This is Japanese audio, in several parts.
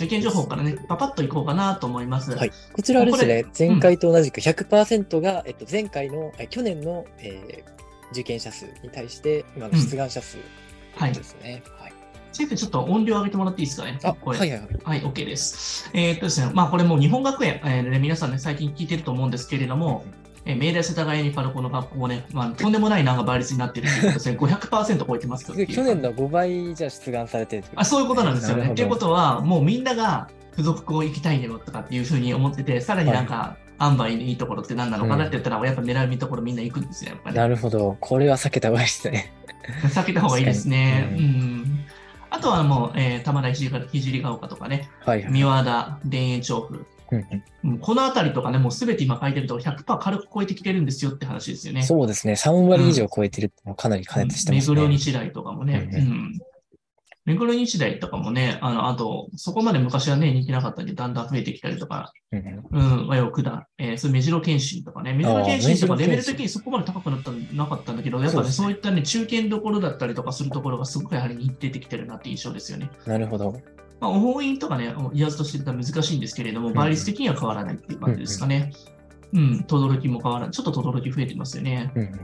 受験情報からね、パパッといこうかなと思います。はい。こちらはですね、こ前回と同じく100%が、えっと、前回の、え去年の、えー受験者数に対して、今の出願者数はいで。すね。はい。先生、ちょっと音量上げてもらっていいですかね？あ、これ。はいはいはい。はい、OK です。えーっとですね、まあこれもう日本学園、えーね、皆さんね、最近聞いてると思うんですけれども、えー、明大世田谷にパルコの学校ね、まあ、とんでもないなんか倍率になってるということですね、500%超えてます去年の5倍じゃ出願されてるあそういうことなんですよね。なるほどっていうことは、もうみんなが付属校行きたいねよとかっていうふうに思ってて、さらになんか、塩梅のいいところって何なのかなって言ったら、やっぱ狙うところみんな行くんですよ、やっぱり。なるほど。これは避けた方がいいですね。避けた方がいいですね。うん。あとはもう、えー、玉田ひじりが丘とかね、はいはい。三輪田、田園調布、うんうんうんこのあたりとかね、もうすべて今書いてると100%軽く超えてきてるんですよって話ですよね。そうですね。3割以上超えてるってのはかなり加熱して目ますね。黒日大とかもね。ううんん。目黒日大とかもね、あの、あと、そこまで昔はね、人気なかったんで、だんだん増えてきたりとか、うんうんうん、和洋九段、えー、それ目白検診とかね、目白検診とかレベル的にそこまで高くなったなかったんだけど、やっぱね、そうねそういったね、中堅どころだったりとかするところがすごくやはり出てきてるなって印象ですよね。なるほど。まあ、応院とかね、言わずとして難しいんですけれども、ん倍率的には変わらないっていう感じですかね。うん、轟も変わらない。ちょっと轟増えてますよね。うんうん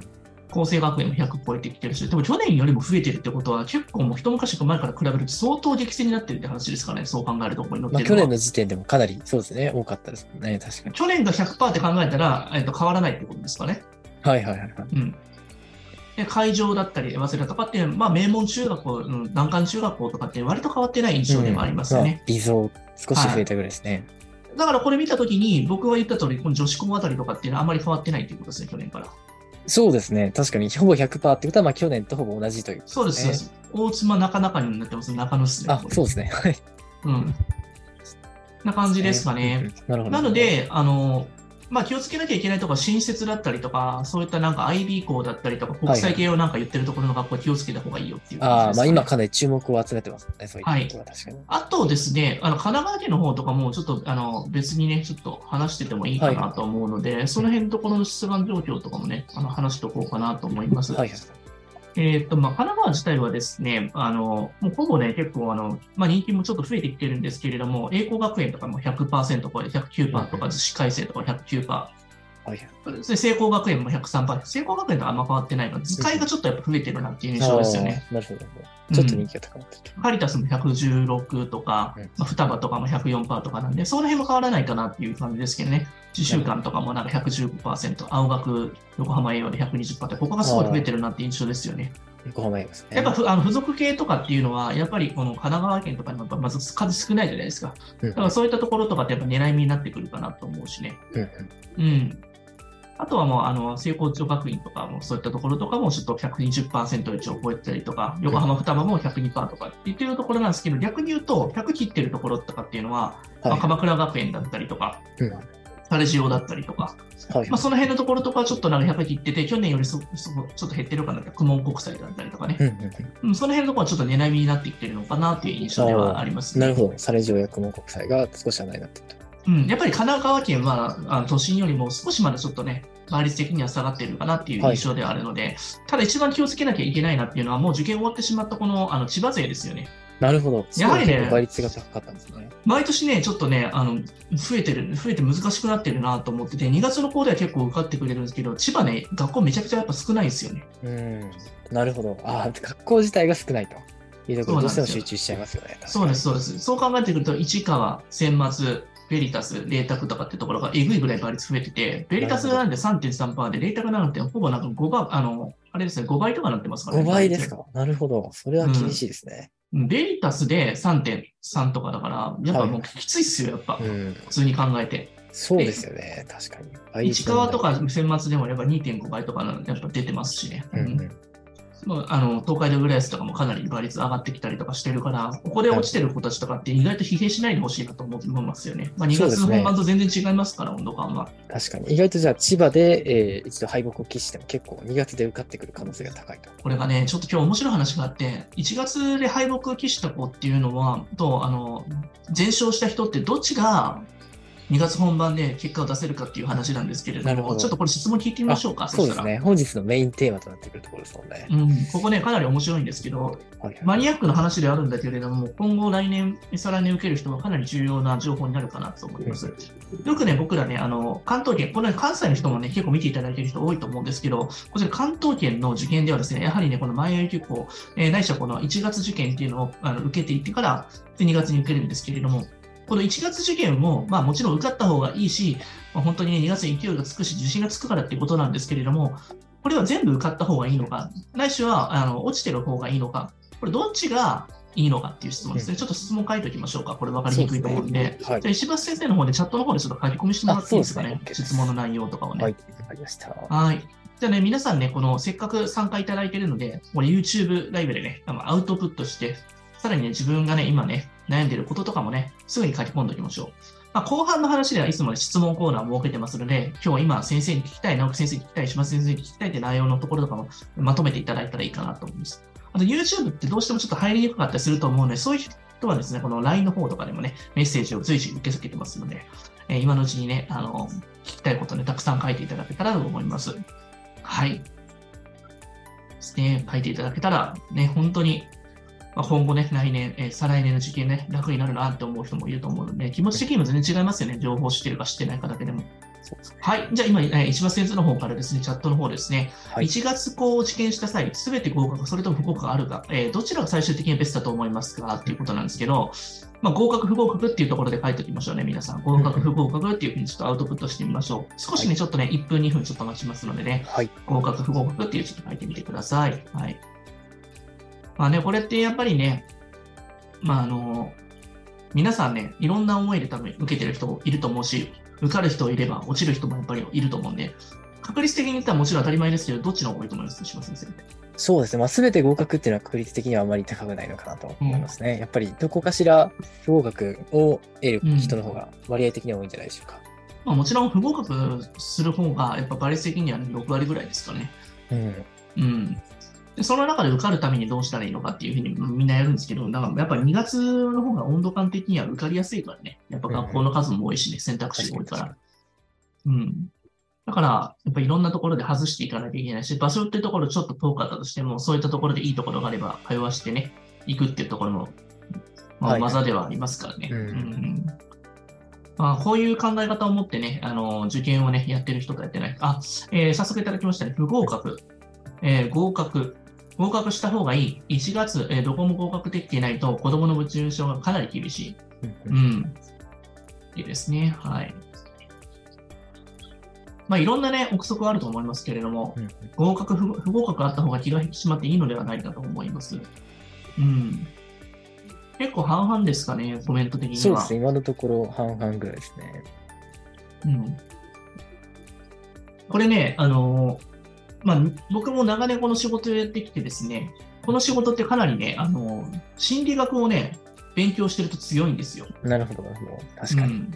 厚生学園も100超えてきてるし、でも去年よりも増えてるってことは、結構もう一昔前から比べると相当激戦になってるって話ですからね、そう考えるとここに載っまあ、て。去年の時点でもかなりそうですね。多かったですもんね。確かに。去年が100%って考えたら、えっと変わらないってことですかね。はいはいはいはい。うん。で会場だったり、早稲田とかっていうのは、まあ、名門中学校、うん難関中学校とかって割と変わってない印象でもありますよね。うんまあ微増、少し増えたぐらいですね。だからこれ見たときに、僕が言った通り、この女子校あたりとかっていうのはあまり変わってないっていうことですね、去年から。そうですね。確かに、ほぼ100%ってことは、まあ去年とほぼ同じという。そうです、そうです。大妻中中になってます、中野っすね。あ、そうですね。はい。うん。な感じですかね。うん。なるほど。なの、で、あの、まあ、気をつけなきゃいけないところは新設だったりとか、そういったなんか IB 校だったりとか、国際系をなんか言ってるところの学校は気をつけた方がいいよっていう感じあまあ今かなり注目を集めてますね。そういったことは確かに。あとですね、あの神奈川県の方とかもちょっとあの別にね、ちょっと話しててもいいかなと思うので、その辺のところの出願状況とかもね、あの話しておこうかなと思います。はいはい。えっと、まあ、神奈川自体はですね、あの、もうほぼね、結構あの、まあ、人気もちょっと増えてきてるんですけれども、栄光学園とかも100%超え、109%とか、逗子改正とか109%、はいはい。で聖光学園も103%、聖光学園とあんま変わってないので、図解がちょっとやっぱ増えてるなっていう印象ですよね。なるほど。ちょっと人気が高まってると。カリタスも116とか、うんまあ、双葉とかも104%とかなんで、その辺も変わらないかなっていう感じですけどね。自習館とかもなんか115%、青学、横浜栄養で120%って、ここがすごい増えてるなって印象ですよね。横浜ですね。やっぱふあの付属系とかっていうのは、やっぱりこの神奈川県とかにもまず数少ないじゃないですか。うんだからそういったところとかってやっぱ狙い目になってくるかなと思うしね。うんうんうん。あとはもう、あの、聖光女学院とかも、そういったところとかも、ちょっと120%以上超えてたりとか、横浜双葉も102%とかって言ってるところなんですけど、逆に言うと、100切ってるところとかっていうのは、まあはい。鎌倉学園だったりとか、うんサレジオだったりとか、はいまあ、その辺のところとかはちょっとなんか100切ってて、去年よりそそちょっと減ってるかなって、公文国際だったりとかね、うんうんその辺のところはちょっと狙い目になってきてるのかなっていう印象ではありますね。なるほど。サレジオや雲国際が少し離れになってると。うん、やっぱり神奈川県はあの都心よりも少しまだちょっとね、倍率的には下がってるかなっていう印象ではあるので、ただ一番気をつけなきゃいけないなっていうのは、もう受験終わってしまったこのあの千葉勢ですよね。なるほど。やはりね倍率が高かったんですね。毎年ね、ちょっとね、あの増えてる、増えて難しくなってるなと思ってて、2月の子では結構受かってくれるんですけど、千葉ね、学校めちゃくちゃやっぱ少ないんですよね。うん。なるほど。ああ、学校自体が少ないというところどうしてもそうなんですよ集中しちゃいますよね。そうです、そうです。そう考えてくると、市川、選抜、ベリタス、レータクとかってところがえぐいぐらい倍率増えてて、ベリタスなんで3.3%で、レータクなんてほぼなんか5倍、あの、あれですね、5倍とかなってますから5ね。倍ですか？なるほど。それは厳しいですね。ベリタスで3.3とかだから、やっぱもうきついっすよ、やっぱ。うん。普通に考えて。そうですよね。確かに。市川とか選抜でもやっぱ2.5倍とかなやっぱ出てますしね。うんうん。あの東海大浦安とかもかなり倍率上がってきたりとかしてるから、ここで落ちてる子たちとかって意外と疲弊しないでほしいなと思いますよね。まあ、2月本番と全然違いますから、温度感は。確かに。意外とじゃあ千葉で、えー一度敗北を喫しても結構2月で受かってくる可能性が高いと。これがね、ちょっと今日面白い話があって、1月で敗北を喫した子っていうのは、と、あの、全勝した人ってどっちが2月本番で結果を出せるかっていう話なんですけれども、どちょっとこれ質問聞いてみましょうか。したら。そうですね。本日のメインテーマとなってくるところですもんね。うん、ここね、かなり面白いんですけど、マニアックな話であるんだけれども、今後来年、再来年受ける人はかなり重要な情報になるかなと思います。よくね、僕らね、あの、関東圏、これ、ね、関西の人もね、結構見ていただいている人多いと思うんですけど、こちら関東圏の受験ではですね、やはりね、この前より結構、えー、ないしはこの1月受験っていうのをあの受けていってから、で2月に受けるんですけれども、この1月受験も、まあもちろん受かった方がいいし、まあ、本当に、ね、2月に勢いがつくし、自信がつくからっていうことなんですけれども、これは全部受かった方がいいのか、ないしはあの落ちてる方がいいのか、これどっちがいいのかっていう質問ですね。うんちょっと質問書いておきましょうか。これ分かりにくいと思うんで。ですねはいじゃあ石橋先生の方でチャットの方でちょっと書き込みしてもらっていいですかね？ね質問の内容とかをね。はい。わかりました。はい。じゃあね、皆さんね、このせっかく参加いただいているので、これ YouTube ライブでね、アウトプットして、さらにね、自分がね、今ね、悩んでいることとかもね、すぐに書き込んでおきましょう。まあ、後半の話ではいつも、ね、質問コーナーを設けてますので、今日は今先生に聞きたい、直木先生に聞きたい、島先生に聞きたいって内容のところとかもまとめていただいたらいいかなと思います。あと YouTube ってどうしてもちょっと入りにくかったりすると思うので、そういう人はですね、この LINE の方とかでもね、メッセージを随時受け付けてますので、えー今のうちにね、あの、聞きたいことね、たくさん書いていただけたらと思います？はい。ですね、書いていただけたら、ね、本当に、まあ、今後ね、来年、えー再来年の受験ね、楽になるなって思う人もいると思うので、気持ち的にも全然違いますよね。情報を知ってるか知ってないかだけでも。はい。じゃあ今、えー石橋先生の方からですね、チャットの方ですね、はい。1月こう受験した際、すべて合格、それとも不合格があるか、えーどちらが最終的にベストだと思いますかっていうことなんですけど、まあ、合格、不合格っていうところで書いておきましょうね、皆さん。合格、不合格っていうふうにちょっとアウトプットしてみましょう。少しね、はいちょっとね、1分、2分ちょっと待ちますのでね、はい。合格、不合格っていうちょっと書いてみてください。はい。まあね、これってやっぱりね、まああの、皆さんね、いろんな思いで多分受けてる人いると思うし、受かる人いれば落ちる人もやっぱりいると思うんで、確率的に言ったらもちろん当たり前ですけど、どっちの方が多いと思います島先生。そうですね。まあ、すべて合格っていうのは確率的にはあまり高くないのかなと思いますね。やっぱりどこかしら不合格を得る人の方が割合的には多いんじゃないでしょうか。まあ、もちろん不合格する方が、やっぱ倍率的には、ね、6割ぐらいですからね。うん。うん。でその中で受かるためにどうしたらいいのかっていうふうにみんなやるんですけど、だからやっぱり2月の方が温度感的には受かりやすいからね。やっぱ学校の数も多いしね、選択肢が多いか確ら。うん。だから、やっぱりいろんなところで外していかなきゃいけないし、場所っていうところちょっと遠かったとしても、そういったところでいいところがあれば、通わしてね、行くっていうところも、まあ、はい技ではありますからね。うんんまあ、こういう考え方を持ってね、あの、受験をね、やってる人とやってない。あ、えー早速いただきましたね。不合格。えー合格。合格した方がいい。1月、えーどこも合格できていないと、子供の物入賞がかなり厳しい。ううんん。いいですね。はい。まあ、いろんなね、憶測はあると思いますけれども、うん合格不、不合格あった方が気が引き締まっていいのではないかと思います。うん。結構半々ですかね、コメント的には。そうですね。今のところ半々ぐらいですね。うん。これね、あのーまあ、僕も長年この仕事をやってきてですね、この仕事ってかなりね、あのー心理学をね、勉強してると強いんですよ。なるほど、なるほど。確かに。うん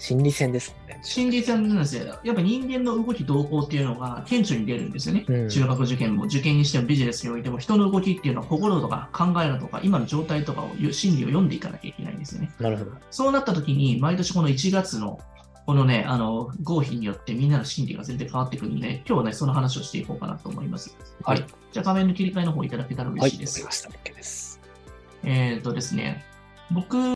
心理戦ですね。心理戦なんですよ。やっぱ人間の動き動向っていうのが顕著に出るんですよね。うん中学受験も受験にしてもビジネスにおいても人の動きっていうのは心とか考えとか今の状態とかを心理を読んでいかなきゃいけないんですよね。なるほど。そうなった時に毎年この1月のこのね、あの、合否によってみんなの心理が全然変わってくるんで、今日はね、その話をしていこうかなと思います。はいじゃあ画面の切り替えの方いただけたらはい、嬉しいです。わかりました。OK です。えっ、とですね、僕